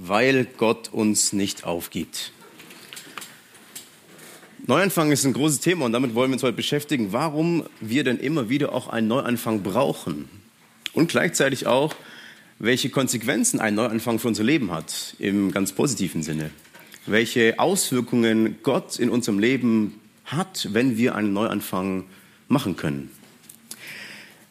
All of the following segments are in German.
weil Gott uns nicht aufgibt. Neuanfang ist ein großes Thema und damit wollen wir uns heute beschäftigen, warum wir denn immer wieder auch einen Neuanfang brauchen und gleichzeitig auch, welche Konsequenzen ein Neuanfang für unser Leben hat, im ganz positiven Sinne. Welche Auswirkungen Gott in unserem Leben hat, wenn wir einen Neuanfang machen können.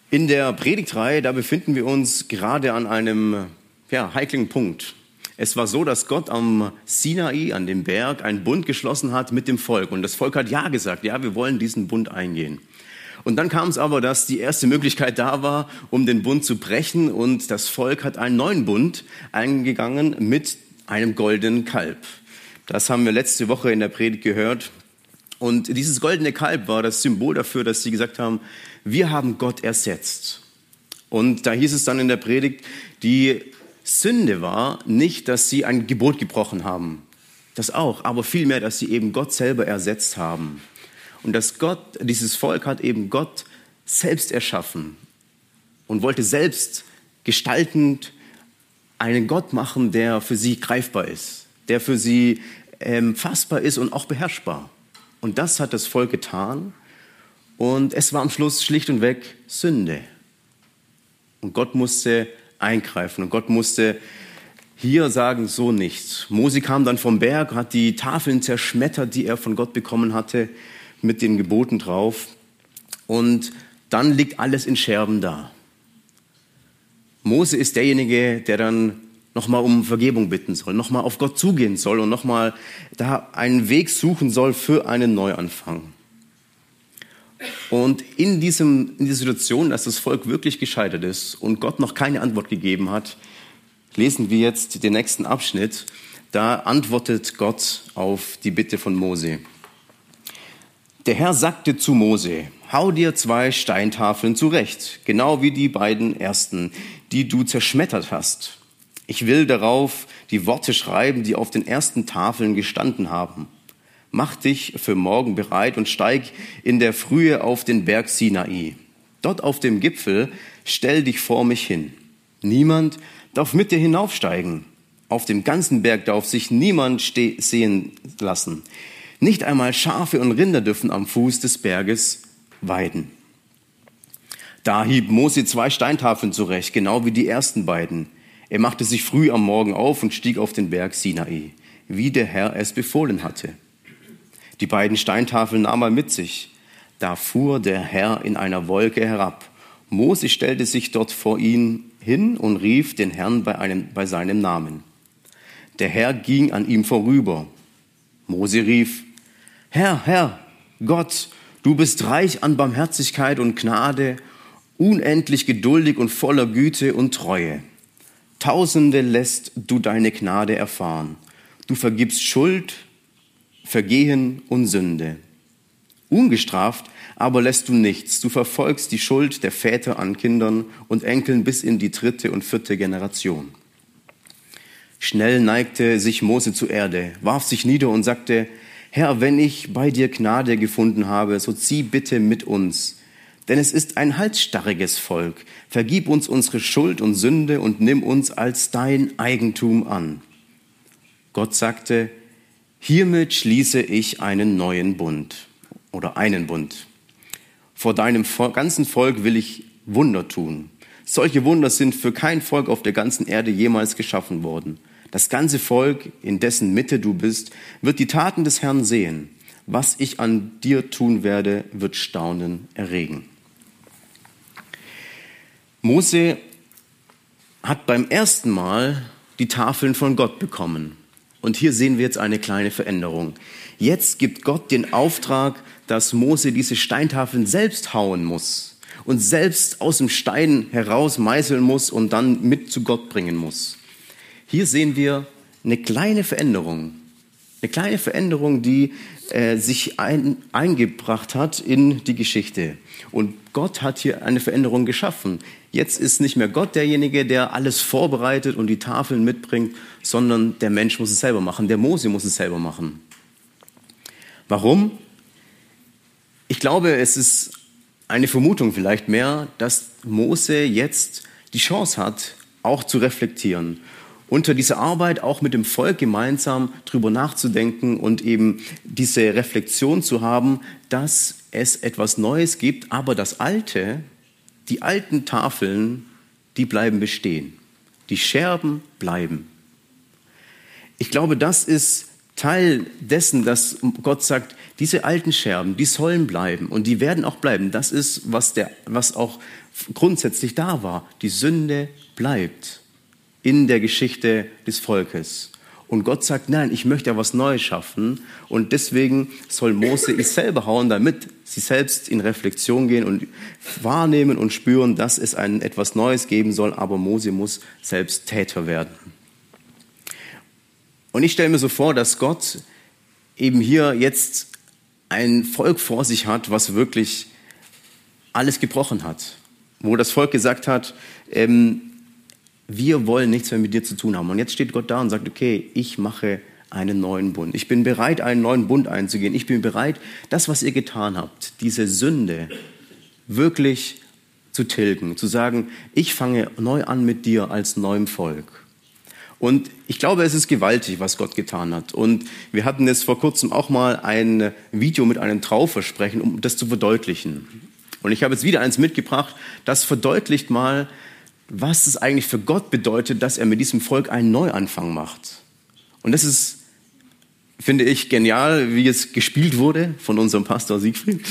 In der Predigtreihe, da befinden wir uns gerade an einem ja, heiklen Punkt. Es war so, dass Gott am Sinai, an dem Berg, einen Bund geschlossen hat mit dem Volk. Und das Volk hat Ja gesagt, ja, wir wollen diesen Bund eingehen. Und dann kam es aber, dass die erste Möglichkeit da war, um den Bund zu brechen. Und das Volk hat einen neuen Bund eingegangen mit einem goldenen Kalb. Das haben wir letzte Woche in der Predigt gehört. Und dieses goldene Kalb war das Symbol dafür, dass sie gesagt haben, wir haben Gott ersetzt. Und da hieß es dann in der Predigt, die Sünde war nicht, dass sie ein Gebot gebrochen haben. Das auch, aber vielmehr, dass sie eben Gott selber ersetzt haben. Und dass Gott, dieses Volk hat eben Gott selbst erschaffen und wollte selbst gestaltend einen Gott machen, der für sie greifbar ist, der für sie ähm, fassbar ist und auch beherrschbar. Und das hat das Volk getan. Und es war am Schluss schlicht und weg Sünde. Und Gott musste eingreifen. Und Gott musste hier sagen, so nicht. Mose kam dann vom Berg, hat die Tafeln zerschmettert, die er von Gott bekommen hatte, mit den Geboten drauf. Und dann liegt alles in Scherben da. Mose ist derjenige, der dann nochmal um Vergebung bitten soll, nochmal auf Gott zugehen soll und nochmal da einen Weg suchen soll für einen Neuanfang. Und in, diesem, in dieser Situation, dass das Volk wirklich gescheitert ist und Gott noch keine Antwort gegeben hat, lesen wir jetzt den nächsten Abschnitt. Da antwortet Gott auf die Bitte von Mose. Der Herr sagte zu Mose, hau dir zwei Steintafeln zurecht, genau wie die beiden ersten, die du zerschmettert hast. Ich will darauf die Worte schreiben, die auf den ersten Tafeln gestanden haben. Mach dich für morgen bereit und steig in der Frühe auf den Berg Sinai. Dort auf dem Gipfel stell dich vor mich hin. Niemand darf mit dir hinaufsteigen. Auf dem ganzen Berg darf sich niemand sehen lassen. Nicht einmal Schafe und Rinder dürfen am Fuß des Berges weiden. Da hieb Mose zwei Steintafeln zurecht, genau wie die ersten beiden. Er machte sich früh am Morgen auf und stieg auf den Berg Sinai, wie der Herr es befohlen hatte. Die beiden Steintafeln nahm er mit sich. Da fuhr der Herr in einer Wolke herab. Mose stellte sich dort vor ihn hin und rief den Herrn bei, einem, bei seinem Namen. Der Herr ging an ihm vorüber. Mose rief, Herr, Herr, Gott, du bist reich an Barmherzigkeit und Gnade, unendlich geduldig und voller Güte und Treue. Tausende lässt du deine Gnade erfahren. Du vergibst Schuld Vergehen und Sünde. Ungestraft aber lässt du nichts. Du verfolgst die Schuld der Väter an Kindern und Enkeln bis in die dritte und vierte Generation. Schnell neigte sich Mose zur Erde, warf sich nieder und sagte, Herr, wenn ich bei dir Gnade gefunden habe, so zieh bitte mit uns. Denn es ist ein halsstarriges Volk. Vergib uns unsere Schuld und Sünde und nimm uns als dein Eigentum an. Gott sagte, Hiermit schließe ich einen neuen Bund oder einen Bund. Vor deinem ganzen Volk will ich Wunder tun. Solche Wunder sind für kein Volk auf der ganzen Erde jemals geschaffen worden. Das ganze Volk, in dessen Mitte du bist, wird die Taten des Herrn sehen. Was ich an dir tun werde, wird Staunen erregen. Mose hat beim ersten Mal die Tafeln von Gott bekommen. Und hier sehen wir jetzt eine kleine Veränderung. Jetzt gibt Gott den Auftrag, dass Mose diese Steintafeln selbst hauen muss und selbst aus dem Stein heraus meißeln muss und dann mit zu Gott bringen muss. Hier sehen wir eine kleine Veränderung. Eine kleine Veränderung, die äh, sich ein, eingebracht hat in die Geschichte. Und Gott hat hier eine Veränderung geschaffen. Jetzt ist nicht mehr Gott derjenige, der alles vorbereitet und die Tafeln mitbringt, sondern der Mensch muss es selber machen. Der Mose muss es selber machen. Warum? Ich glaube, es ist eine Vermutung vielleicht mehr, dass Mose jetzt die Chance hat, auch zu reflektieren. Unter dieser Arbeit auch mit dem Volk gemeinsam drüber nachzudenken und eben diese Reflexion zu haben, dass es etwas Neues gibt, aber das Alte, die alten Tafeln, die bleiben bestehen. Die Scherben bleiben. Ich glaube, das ist Teil dessen, dass Gott sagt, diese alten Scherben, die sollen bleiben und die werden auch bleiben. Das ist, was, der, was auch grundsätzlich da war. Die Sünde bleibt in der Geschichte des Volkes. Und Gott sagt, nein, ich möchte ja was Neues schaffen. Und deswegen soll Mose ich selber hauen, damit sie selbst in Reflexion gehen und wahrnehmen und spüren, dass es ein etwas Neues geben soll. Aber Mose muss selbst Täter werden. Und ich stelle mir so vor, dass Gott eben hier jetzt ein Volk vor sich hat, was wirklich alles gebrochen hat. Wo das Volk gesagt hat, ähm, wir wollen nichts mehr mit dir zu tun haben. Und jetzt steht Gott da und sagt, okay, ich mache einen neuen Bund. Ich bin bereit, einen neuen Bund einzugehen. Ich bin bereit, das, was ihr getan habt, diese Sünde wirklich zu tilgen, zu sagen, ich fange neu an mit dir als neuem Volk. Und ich glaube, es ist gewaltig, was Gott getan hat. Und wir hatten jetzt vor kurzem auch mal ein Video mit einem Trauversprechen, um das zu verdeutlichen. Und ich habe jetzt wieder eins mitgebracht, das verdeutlicht mal, was es eigentlich für Gott bedeutet, dass er mit diesem Volk einen Neuanfang macht. Und das ist, finde ich, genial, wie es gespielt wurde von unserem Pastor Siegfried.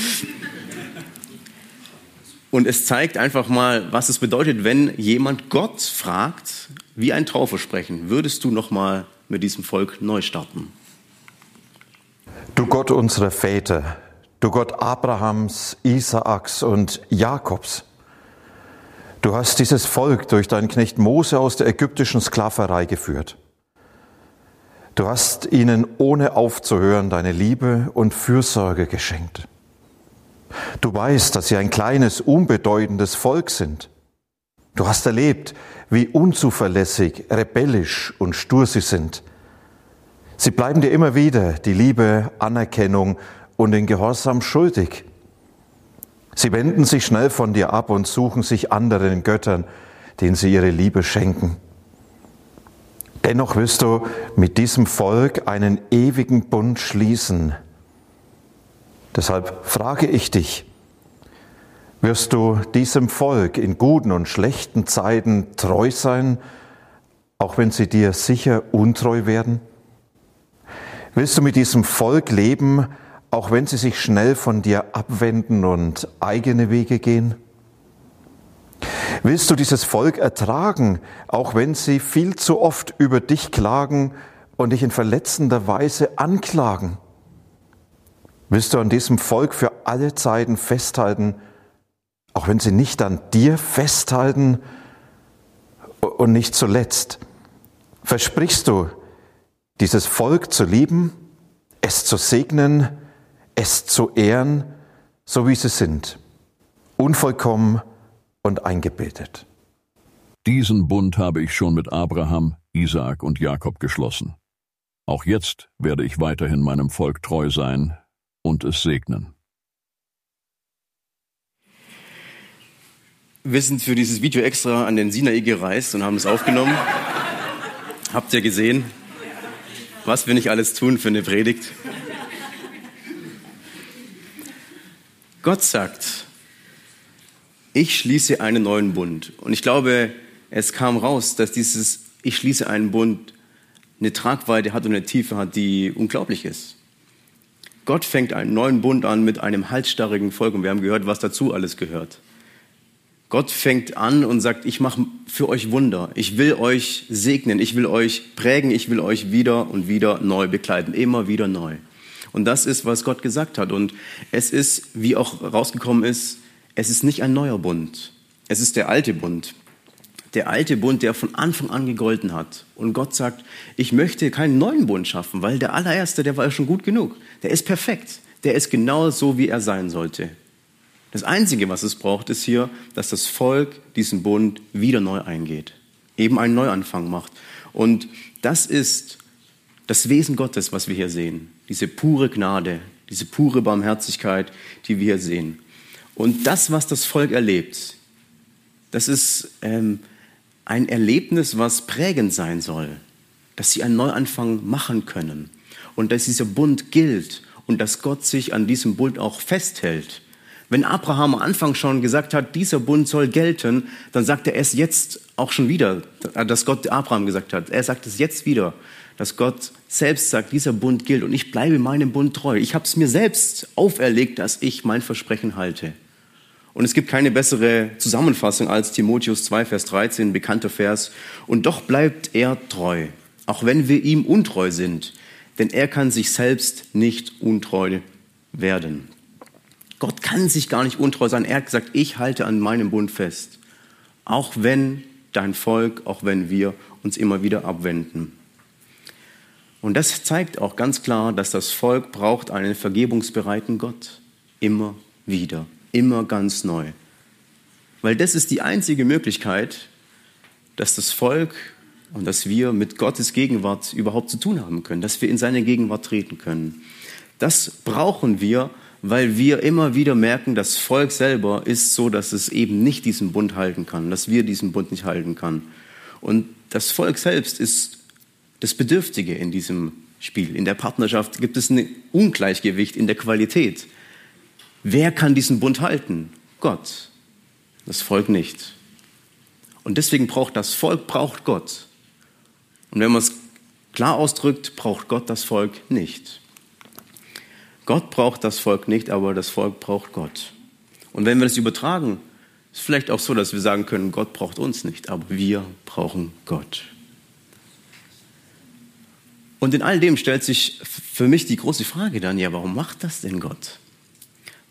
Und es zeigt einfach mal, was es bedeutet, wenn jemand Gott fragt, wie ein Trauversprechen, würdest du noch mal mit diesem Volk neu starten? Du Gott unserer Väter, du Gott Abrahams, Isaaks und Jakobs, du hast dieses Volk durch deinen Knecht Mose aus der ägyptischen Sklaverei geführt. Du hast ihnen ohne aufzuhören deine Liebe und Fürsorge geschenkt. Du weißt, dass sie ein kleines, unbedeutendes Volk sind. Du hast erlebt, wie unzuverlässig, rebellisch und stur sie sind. Sie bleiben dir immer wieder die Liebe, Anerkennung und den Gehorsam schuldig. Sie wenden sich schnell von dir ab und suchen sich anderen Göttern, denen sie ihre Liebe schenken. Dennoch wirst du mit diesem Volk einen ewigen Bund schließen, Deshalb frage ich dich, wirst du diesem Volk in guten und schlechten Zeiten treu sein, auch wenn sie dir sicher untreu werden? Willst du mit diesem Volk leben, auch wenn sie sich schnell von dir abwenden und eigene Wege gehen? Willst du dieses Volk ertragen, auch wenn sie viel zu oft über dich klagen und dich in verletzender Weise anklagen? Willst du an diesem Volk für alle Zeiten festhalten, auch wenn sie nicht an dir festhalten? Und nicht zuletzt, versprichst du, dieses Volk zu lieben, es zu segnen, es zu ehren, so wie sie sind, unvollkommen und eingebetet. Diesen Bund habe ich schon mit Abraham, Isaak und Jakob geschlossen. Auch jetzt werde ich weiterhin meinem Volk treu sein, und es segnen. Wir sind für dieses Video extra an den Sinai gereist und haben es aufgenommen. Habt ihr gesehen, was wir nicht alles tun für eine Predigt? Gott sagt, ich schließe einen neuen Bund. Und ich glaube, es kam raus, dass dieses Ich schließe einen Bund eine Tragweite hat und eine Tiefe hat, die unglaublich ist. Gott fängt einen neuen Bund an mit einem halsstarrigen Volk und wir haben gehört, was dazu alles gehört. Gott fängt an und sagt, ich mache für euch Wunder. Ich will euch segnen, ich will euch prägen, ich will euch wieder und wieder neu begleiten, immer wieder neu. Und das ist, was Gott gesagt hat. Und es ist, wie auch rausgekommen ist, es ist nicht ein neuer Bund. Es ist der alte Bund. Der alte Bund, der von Anfang an gegolten hat. Und Gott sagt, ich möchte keinen neuen Bund schaffen, weil der allererste, der war ja schon gut genug. Der ist perfekt. Der ist genau so, wie er sein sollte. Das Einzige, was es braucht, ist hier, dass das Volk diesen Bund wieder neu eingeht. Eben einen Neuanfang macht. Und das ist das Wesen Gottes, was wir hier sehen. Diese pure Gnade, diese pure Barmherzigkeit, die wir sehen. Und das, was das Volk erlebt, das ist ähm, ein Erlebnis, was prägend sein soll, dass sie einen Neuanfang machen können und dass dieser Bund gilt und dass Gott sich an diesem Bund auch festhält. Wenn Abraham am Anfang schon gesagt hat, dieser Bund soll gelten, dann sagt er es jetzt auch schon wieder, dass Gott Abraham gesagt hat. Er sagt es jetzt wieder, dass Gott selbst sagt, dieser Bund gilt und ich bleibe meinem Bund treu. Ich habe es mir selbst auferlegt, dass ich mein Versprechen halte. Und es gibt keine bessere Zusammenfassung als Timotheus 2, Vers 13, bekannter Vers. Und doch bleibt er treu, auch wenn wir ihm untreu sind, denn er kann sich selbst nicht untreu werden. Gott kann sich gar nicht untreu sein. Er hat gesagt, ich halte an meinem Bund fest. Auch wenn dein Volk, auch wenn wir uns immer wieder abwenden. Und das zeigt auch ganz klar, dass das Volk braucht einen vergebungsbereiten Gott. Immer wieder, immer ganz neu. Weil das ist die einzige Möglichkeit, dass das Volk und dass wir mit Gottes Gegenwart überhaupt zu tun haben können, dass wir in seine Gegenwart treten können. Das brauchen wir, weil wir immer wieder merken, das Volk selber ist so, dass es eben nicht diesen Bund halten kann, dass wir diesen Bund nicht halten kann. Und das Volk selbst ist das Bedürftige in diesem Spiel. In der Partnerschaft gibt es ein Ungleichgewicht in der Qualität. Wer kann diesen Bund halten? Gott. Das Volk nicht. Und deswegen braucht das Volk braucht Gott. Und wenn man es klar ausdrückt, braucht Gott das Volk nicht. Gott braucht das Volk nicht, aber das Volk braucht Gott. Und wenn wir das übertragen, ist es vielleicht auch so, dass wir sagen können, Gott braucht uns nicht, aber wir brauchen Gott. Und in all dem stellt sich für mich die große Frage dann, ja, warum macht das denn Gott?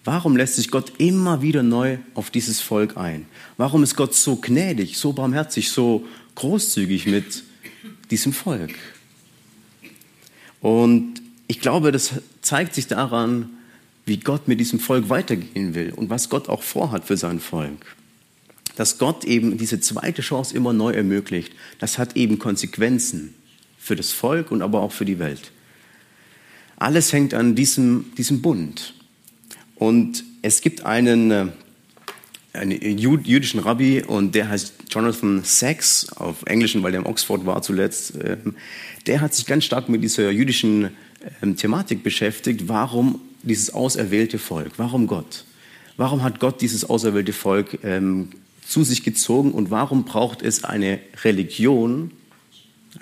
Warum lässt sich Gott immer wieder neu auf dieses Volk ein? Warum ist Gott so gnädig, so barmherzig, so großzügig mit diesem Volk? Und ich glaube, das zeigt sich daran, wie Gott mit diesem Volk weitergehen will und was Gott auch vorhat für sein Volk. Dass Gott eben diese zweite Chance immer neu ermöglicht, das hat eben Konsequenzen für das Volk und aber auch für die Welt. Alles hängt an diesem, diesem Bund. Und es gibt einen, äh, einen jüdischen Rabbi und der heißt Jonathan Sachs, auf Englischen, weil der in Oxford war zuletzt. Ähm, der hat sich ganz stark mit dieser jüdischen ähm, Thematik beschäftigt, warum dieses auserwählte Volk, warum Gott? Warum hat Gott dieses auserwählte Volk ähm, zu sich gezogen und warum braucht es eine Religion,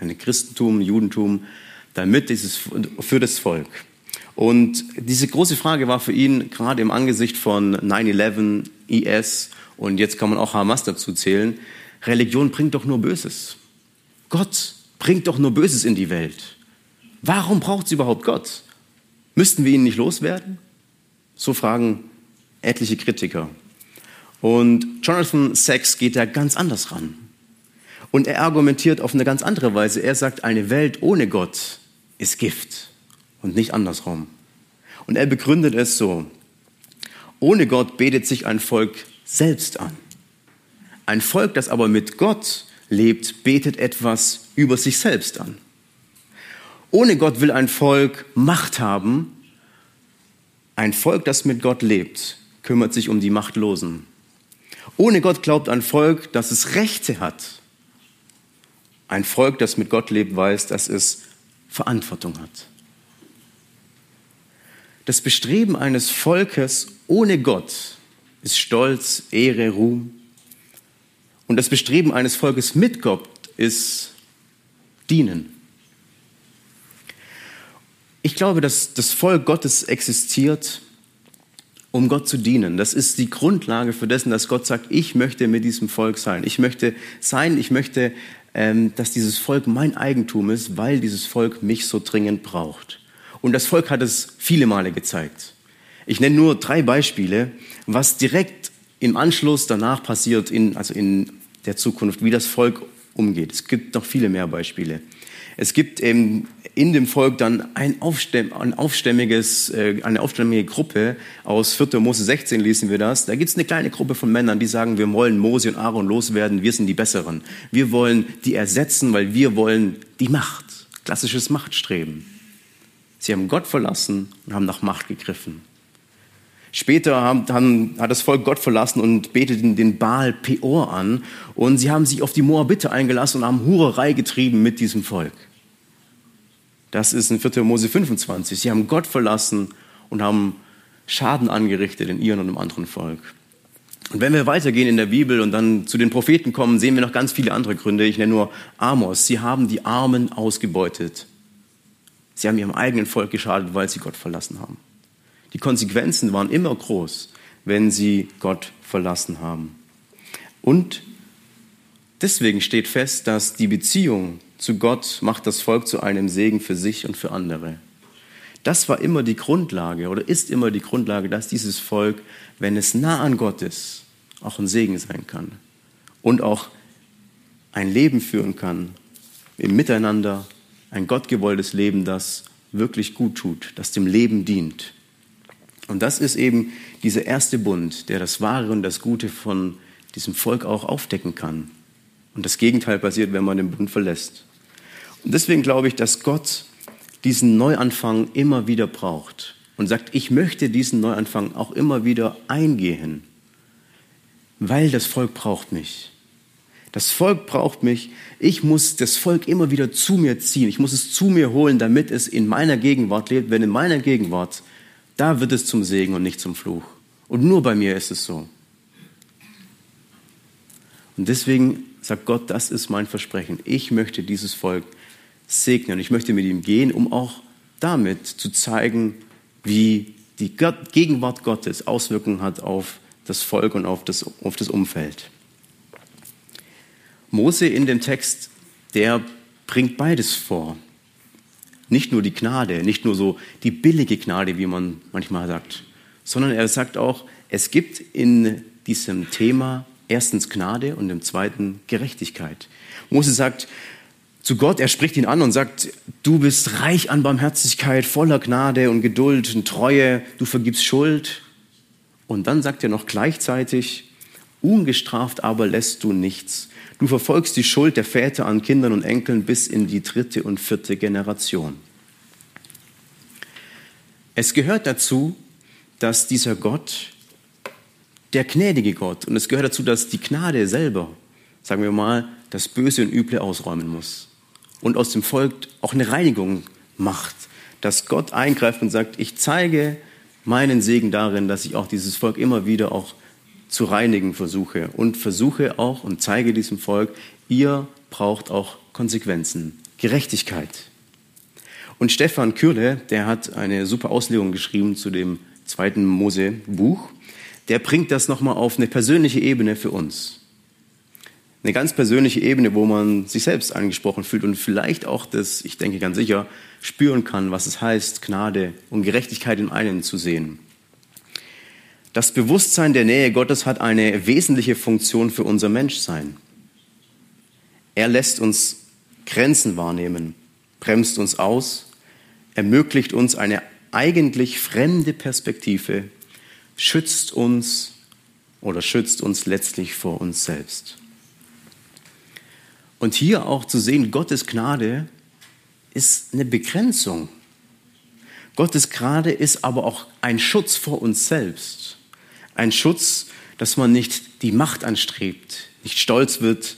ein Christentum, Judentum, damit dieses, für das Volk? Und diese große Frage war für ihn gerade im Angesicht von 9-11, IS und jetzt kann man auch Hamas dazu zählen, Religion bringt doch nur Böses. Gott bringt doch nur Böses in die Welt. Warum braucht es überhaupt Gott? Müssten wir ihn nicht loswerden? So fragen etliche Kritiker. Und Jonathan Sachs geht da ganz anders ran. Und er argumentiert auf eine ganz andere Weise. Er sagt, eine Welt ohne Gott ist Gift und nicht andersrum. Und er begründet es so. Ohne Gott betet sich ein Volk selbst an. Ein Volk, das aber mit Gott lebt, betet etwas über sich selbst an. Ohne Gott will ein Volk Macht haben. Ein Volk, das mit Gott lebt, kümmert sich um die Machtlosen. Ohne Gott glaubt ein Volk, dass es Rechte hat. Ein Volk, das mit Gott lebt, weiß, dass es Verantwortung hat. Das Bestreben eines Volkes ohne Gott ist Stolz, Ehre, Ruhm. Und das Bestreben eines Volkes mit Gott ist Dienen. Ich glaube, dass das Volk Gottes existiert, um Gott zu dienen. Das ist die Grundlage für dessen, dass Gott sagt, ich möchte mit diesem Volk sein. Ich möchte sein, ich möchte, dass dieses Volk mein Eigentum ist, weil dieses Volk mich so dringend braucht. Und das Volk hat es viele Male gezeigt. Ich nenne nur drei Beispiele, was direkt im Anschluss danach passiert, in, also in der Zukunft, wie das Volk umgeht. Es gibt noch viele mehr Beispiele. Es gibt eben in dem Volk dann ein, Aufstämm, ein aufstämmiges, äh, eine aufstämmige Gruppe. Aus 4. Mose 16 lesen wir das. Da gibt es eine kleine Gruppe von Männern, die sagen, wir wollen Mose und Aaron loswerden, wir sind die Besseren. Wir wollen die ersetzen, weil wir wollen die Macht. Klassisches Machtstreben. Sie haben Gott verlassen und haben nach Macht gegriffen. Später haben, haben, hat das Volk Gott verlassen und beteten den Baal Peor an. Und sie haben sich auf die Moabiter eingelassen und haben Hurerei getrieben mit diesem Volk. Das ist in 4. Mose 25. Sie haben Gott verlassen und haben Schaden angerichtet in ihrem und im anderen Volk. Und wenn wir weitergehen in der Bibel und dann zu den Propheten kommen, sehen wir noch ganz viele andere Gründe. Ich nenne nur Amos. Sie haben die Armen ausgebeutet. Sie haben ihrem eigenen Volk geschadet, weil sie Gott verlassen haben. Die Konsequenzen waren immer groß, wenn sie Gott verlassen haben. Und deswegen steht fest, dass die Beziehung zu Gott macht das Volk zu einem Segen für sich und für andere. Das war immer die Grundlage oder ist immer die Grundlage, dass dieses Volk, wenn es nah an Gott ist, auch ein Segen sein kann und auch ein Leben führen kann im Miteinander, ein gottgewolltes Leben, das wirklich gut tut, das dem Leben dient. Und das ist eben dieser erste Bund, der das Wahre und das Gute von diesem Volk auch aufdecken kann. Und das Gegenteil passiert, wenn man den Bund verlässt. Und deswegen glaube ich, dass Gott diesen Neuanfang immer wieder braucht und sagt, ich möchte diesen Neuanfang auch immer wieder eingehen, weil das Volk braucht mich. Das Volk braucht mich. Ich muss das Volk immer wieder zu mir ziehen. Ich muss es zu mir holen, damit es in meiner Gegenwart lebt. Wenn in meiner Gegenwart da wird es zum Segen und nicht zum Fluch. Und nur bei mir ist es so. Und deswegen sagt Gott, das ist mein Versprechen. Ich möchte dieses Volk segnen. Ich möchte mit ihm gehen, um auch damit zu zeigen, wie die Gegenwart Gottes Auswirkungen hat auf das Volk und auf das, auf das Umfeld. Mose in dem Text, der bringt beides vor. Nicht nur die Gnade, nicht nur so die billige Gnade, wie man manchmal sagt, sondern er sagt auch, es gibt in diesem Thema erstens Gnade und im zweiten Gerechtigkeit. Mose sagt zu Gott, er spricht ihn an und sagt, du bist reich an Barmherzigkeit, voller Gnade und Geduld und Treue, du vergibst Schuld. Und dann sagt er noch gleichzeitig, ungestraft aber lässt du nichts. Du verfolgst die Schuld der Väter an Kindern und Enkeln bis in die dritte und vierte Generation. Es gehört dazu, dass dieser Gott, der gnädige Gott, und es gehört dazu, dass die Gnade selber, sagen wir mal, das Böse und Üble ausräumen muss und aus dem Volk auch eine Reinigung macht, dass Gott eingreift und sagt, ich zeige meinen Segen darin, dass ich auch dieses Volk immer wieder auch zu reinigen versuche und versuche auch und zeige diesem Volk, ihr braucht auch Konsequenzen, Gerechtigkeit. Und Stefan Kürle, der hat eine super Auslegung geschrieben zu dem zweiten Mose-Buch, der bringt das nochmal auf eine persönliche Ebene für uns. Eine ganz persönliche Ebene, wo man sich selbst angesprochen fühlt und vielleicht auch das, ich denke ganz sicher, spüren kann, was es heißt, Gnade und Gerechtigkeit in einem zu sehen. Das Bewusstsein der Nähe Gottes hat eine wesentliche Funktion für unser Menschsein. Er lässt uns Grenzen wahrnehmen, bremst uns aus, ermöglicht uns eine eigentlich fremde Perspektive, schützt uns oder schützt uns letztlich vor uns selbst. Und hier auch zu sehen, Gottes Gnade ist eine Begrenzung. Gottes Gnade ist aber auch ein Schutz vor uns selbst. Ein Schutz, dass man nicht die Macht anstrebt, nicht stolz wird,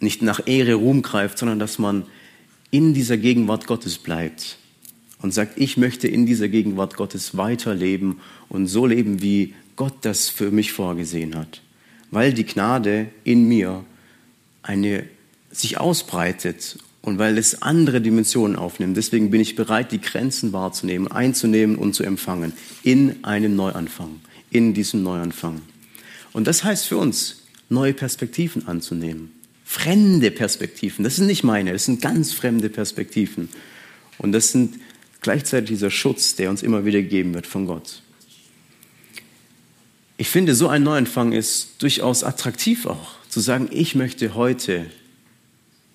nicht nach Ehre, Ruhm greift, sondern dass man in dieser Gegenwart Gottes bleibt und sagt, ich möchte in dieser Gegenwart Gottes weiterleben und so leben, wie Gott das für mich vorgesehen hat. Weil die Gnade in mir eine, sich ausbreitet und weil es andere Dimensionen aufnimmt. Deswegen bin ich bereit, die Grenzen wahrzunehmen, einzunehmen und zu empfangen in einem Neuanfang in diesem Neuanfang. Und das heißt für uns, neue Perspektiven anzunehmen. Fremde Perspektiven, das sind nicht meine, das sind ganz fremde Perspektiven. Und das sind gleichzeitig dieser Schutz, der uns immer wieder gegeben wird von Gott. Ich finde, so ein Neuanfang ist durchaus attraktiv auch. zu sagen, ich möchte heute,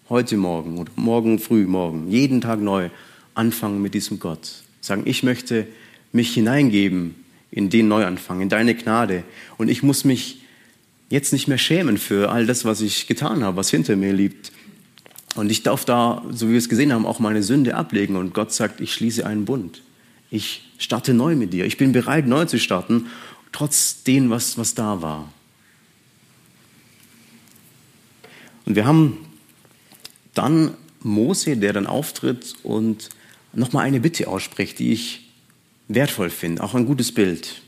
heute Morgen oder morgen früh, morgen, jeden Tag neu anfangen mit diesem Gott. Sagen, ich möchte mich hineingeben in den Neuanfang, in deine Gnade. Und ich muss mich jetzt nicht mehr schämen für all das, was ich getan habe, was hinter mir liegt. Und ich darf da, so wie wir es gesehen haben, auch meine Sünde ablegen. Und Gott sagt, ich schließe einen Bund. Ich starte neu mit dir. Ich bin bereit, neu zu starten, trotz dem, was, was da war. Und wir haben dann Mose, der dann auftritt und nochmal eine Bitte ausspricht, die ich wertvoll finde, auch ein gutes Bild.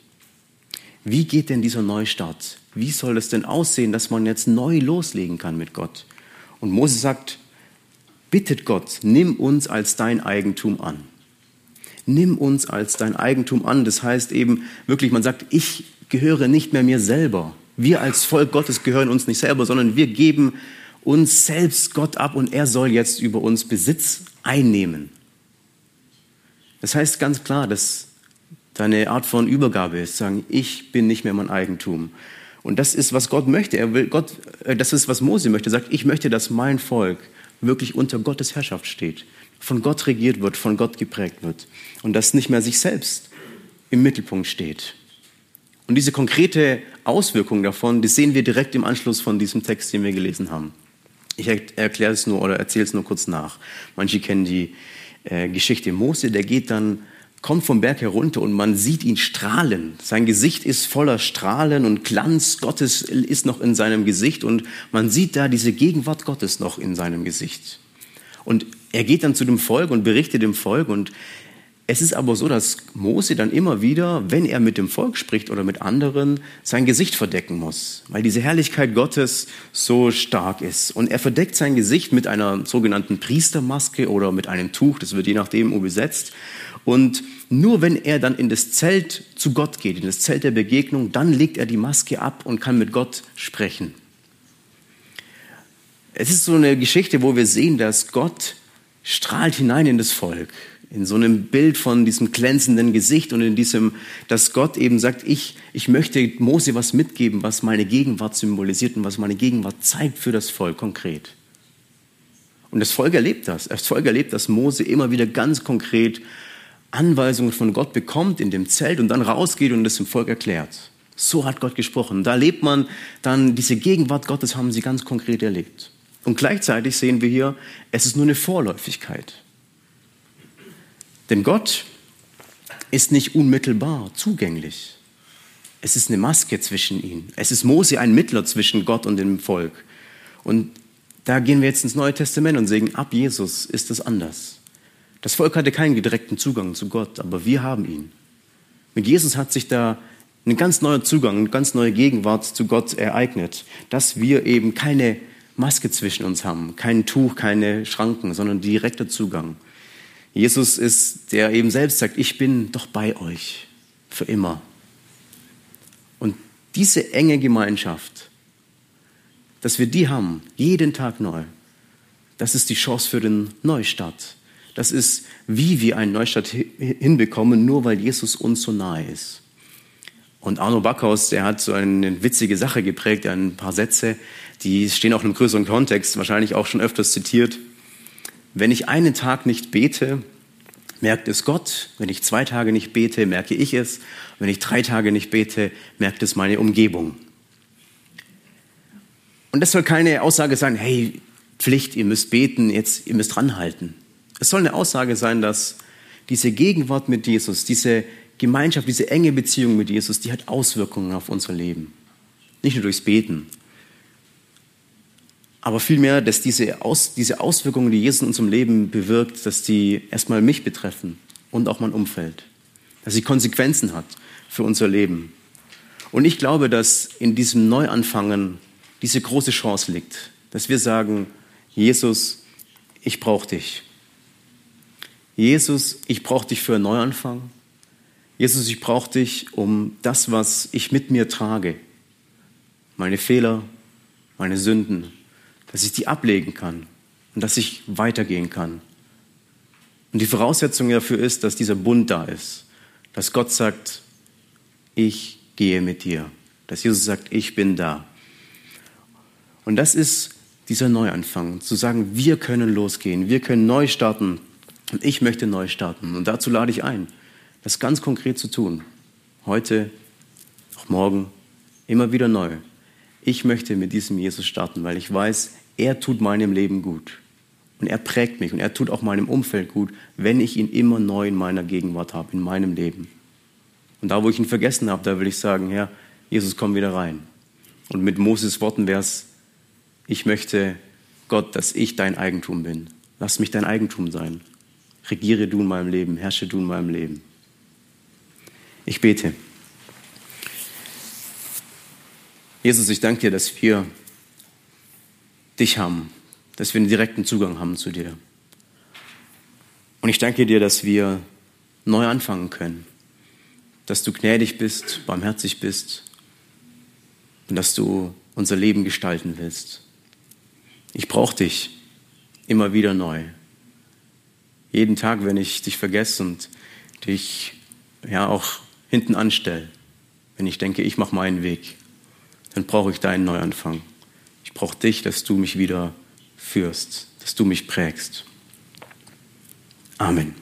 Wie geht denn dieser Neustart? Wie soll es denn aussehen, dass man jetzt neu loslegen kann mit Gott? Und Mose sagt, bittet Gott, nimm uns als dein Eigentum an. Nimm uns als dein Eigentum an. Das heißt eben wirklich, man sagt, ich gehöre nicht mehr mir selber. Wir als Volk Gottes gehören uns nicht selber, sondern wir geben uns selbst Gott ab und er soll jetzt über uns Besitz einnehmen. Das heißt ganz klar, dass da eine Art von Übergabe ist, sagen, ich bin nicht mehr mein Eigentum. Und das ist, was Gott möchte. Er will Gott, äh, das ist, was Mose möchte. Er sagt, ich möchte, dass mein Volk wirklich unter Gottes Herrschaft steht, von Gott regiert wird, von Gott geprägt wird und dass nicht mehr sich selbst im Mittelpunkt steht. Und diese konkrete Auswirkung davon, die sehen wir direkt im Anschluss von diesem Text, den wir gelesen haben. Ich erkläre es nur oder erzähle es nur kurz nach. Manche kennen die äh, Geschichte Mose, der geht dann, kommt vom Berg herunter und man sieht ihn strahlen. Sein Gesicht ist voller Strahlen und Glanz Gottes ist noch in seinem Gesicht und man sieht da diese Gegenwart Gottes noch in seinem Gesicht. Und er geht dann zu dem Volk und berichtet dem Volk und es ist aber so, dass Mose dann immer wieder, wenn er mit dem Volk spricht oder mit anderen, sein Gesicht verdecken muss, weil diese Herrlichkeit Gottes so stark ist. Und er verdeckt sein Gesicht mit einer sogenannten Priestermaske oder mit einem Tuch, das wird je nachdem übersetzt. Und nur wenn er dann in das Zelt zu Gott geht, in das Zelt der Begegnung, dann legt er die Maske ab und kann mit Gott sprechen. Es ist so eine Geschichte, wo wir sehen, dass Gott strahlt hinein in das Volk in so einem Bild von diesem glänzenden Gesicht und in diesem, dass Gott eben sagt, ich, ich möchte Mose was mitgeben, was meine Gegenwart symbolisiert und was meine Gegenwart zeigt für das Volk konkret. Und das Volk erlebt das. Das Volk erlebt, dass Mose immer wieder ganz konkret Anweisungen von Gott bekommt in dem Zelt und dann rausgeht und das dem Volk erklärt. So hat Gott gesprochen. Da lebt man dann diese Gegenwart Gottes, haben sie ganz konkret erlebt. Und gleichzeitig sehen wir hier, es ist nur eine Vorläufigkeit. Denn Gott ist nicht unmittelbar zugänglich. Es ist eine Maske zwischen ihnen. Es ist Mose ein Mittler zwischen Gott und dem Volk. Und da gehen wir jetzt ins Neue Testament und sagen, ab Jesus ist es anders. Das Volk hatte keinen direkten Zugang zu Gott, aber wir haben ihn. Mit Jesus hat sich da ein ganz neuer Zugang, eine ganz neue Gegenwart zu Gott ereignet, dass wir eben keine Maske zwischen uns haben, kein Tuch, keine Schranken, sondern direkter Zugang. Jesus ist, der eben selbst sagt, ich bin doch bei euch für immer. Und diese enge Gemeinschaft, dass wir die haben, jeden Tag neu, das ist die Chance für den Neustart. Das ist, wie wir einen Neustart hinbekommen, nur weil Jesus uns so nahe ist. Und Arno Backhaus, der hat so eine witzige Sache geprägt, ein paar Sätze, die stehen auch in einem größeren Kontext, wahrscheinlich auch schon öfters zitiert. Wenn ich einen Tag nicht bete, merkt es Gott. Wenn ich zwei Tage nicht bete, merke ich es. Wenn ich drei Tage nicht bete, merkt es meine Umgebung. Und das soll keine Aussage sein, hey, Pflicht, ihr müsst beten, jetzt, ihr müsst dranhalten. Es soll eine Aussage sein, dass diese Gegenwart mit Jesus, diese Gemeinschaft, diese enge Beziehung mit Jesus, die hat Auswirkungen auf unser Leben. Nicht nur durchs Beten, aber vielmehr, dass diese, Aus, diese Auswirkungen, die Jesus in unserem Leben bewirkt, dass die erstmal mich betreffen und auch mein Umfeld. Dass sie Konsequenzen hat für unser Leben. Und ich glaube, dass in diesem Neuanfangen diese große Chance liegt, dass wir sagen, Jesus, ich brauche dich. Jesus, ich brauche dich für einen Neuanfang. Jesus, ich brauche dich, um das, was ich mit mir trage, meine Fehler, meine Sünden, dass ich die ablegen kann und dass ich weitergehen kann. Und die Voraussetzung dafür ist, dass dieser Bund da ist, dass Gott sagt, ich gehe mit dir, dass Jesus sagt, ich bin da. Und das ist dieser Neuanfang, zu sagen, wir können losgehen, wir können neu starten und ich möchte neu starten. Und dazu lade ich ein, das ganz konkret zu tun. Heute, auch morgen, immer wieder neu. Ich möchte mit diesem Jesus starten, weil ich weiß, er tut meinem Leben gut. Und er prägt mich und er tut auch meinem Umfeld gut, wenn ich ihn immer neu in meiner Gegenwart habe, in meinem Leben. Und da, wo ich ihn vergessen habe, da will ich sagen, Herr, Jesus, komm wieder rein. Und mit Moses Worten wäre es, ich möchte, Gott, dass ich dein Eigentum bin. Lass mich dein Eigentum sein. Regiere du in meinem Leben, herrsche du in meinem Leben. Ich bete. Jesus, ich danke dir, dass wir dich haben, dass wir einen direkten Zugang haben zu dir. Und ich danke dir, dass wir neu anfangen können, dass du gnädig bist, barmherzig bist und dass du unser Leben gestalten willst. Ich brauche dich immer wieder neu. Jeden Tag, wenn ich dich vergesse und dich ja auch hinten anstelle, wenn ich denke, ich mache meinen Weg, dann brauche ich deinen Neuanfang. Ich brauche dich, dass du mich wieder führst, dass du mich prägst. Amen.